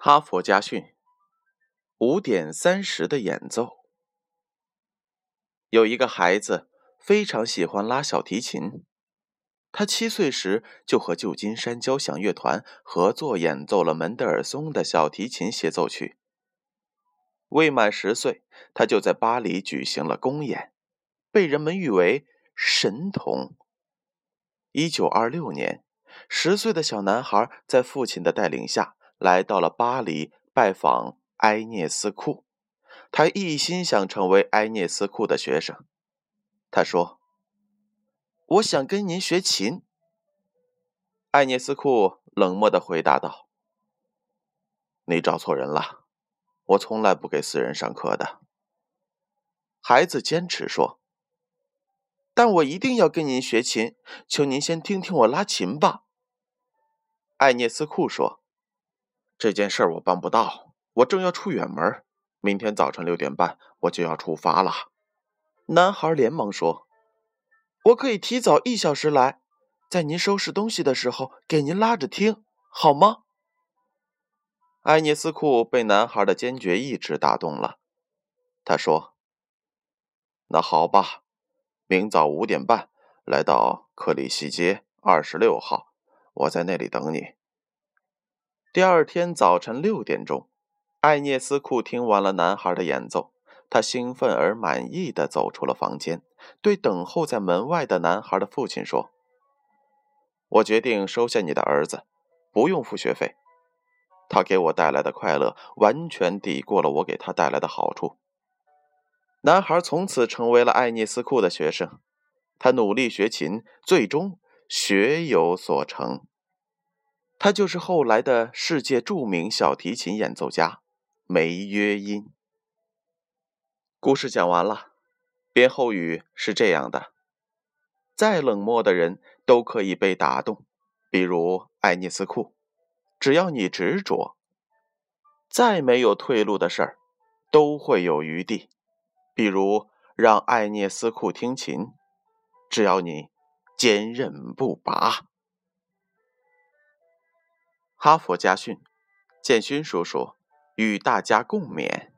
哈佛家训：五点三十的演奏。有一个孩子非常喜欢拉小提琴，他七岁时就和旧金山交响乐团合作演奏了门德尔松的小提琴协奏曲。未满十岁，他就在巴黎举行了公演，被人们誉为神童。一九二六年，十岁的小男孩在父亲的带领下。来到了巴黎拜访埃涅斯库，他一心想成为埃涅斯库的学生。他说：“我想跟您学琴。”埃涅斯库冷漠地回答道：“你找错人了，我从来不给私人上课的。”孩子坚持说：“但我一定要跟您学琴，求您先听听我拉琴吧。”埃涅斯库说。这件事我办不到，我正要出远门，明天早晨六点半我就要出发了。男孩连忙说：“我可以提早一小时来，在您收拾东西的时候给您拉着听，好吗？”爱涅斯库被男孩的坚决意志打动了，他说：“那好吧，明早五点半来到克里希街二十六号，我在那里等你。”第二天早晨六点钟，艾涅斯库听完了男孩的演奏，他兴奋而满意的走出了房间，对等候在门外的男孩的父亲说：“我决定收下你的儿子，不用付学费。他给我带来的快乐完全抵过了我给他带来的好处。”男孩从此成为了艾涅斯库的学生，他努力学琴，最终学有所成。他就是后来的世界著名小提琴演奏家梅约因。故事讲完了，编后语是这样的：再冷漠的人都可以被打动，比如爱涅斯库，只要你执着；再没有退路的事儿，都会有余地，比如让爱涅斯库听琴，只要你坚韧不拔。哈佛家训，建勋叔叔与大家共勉。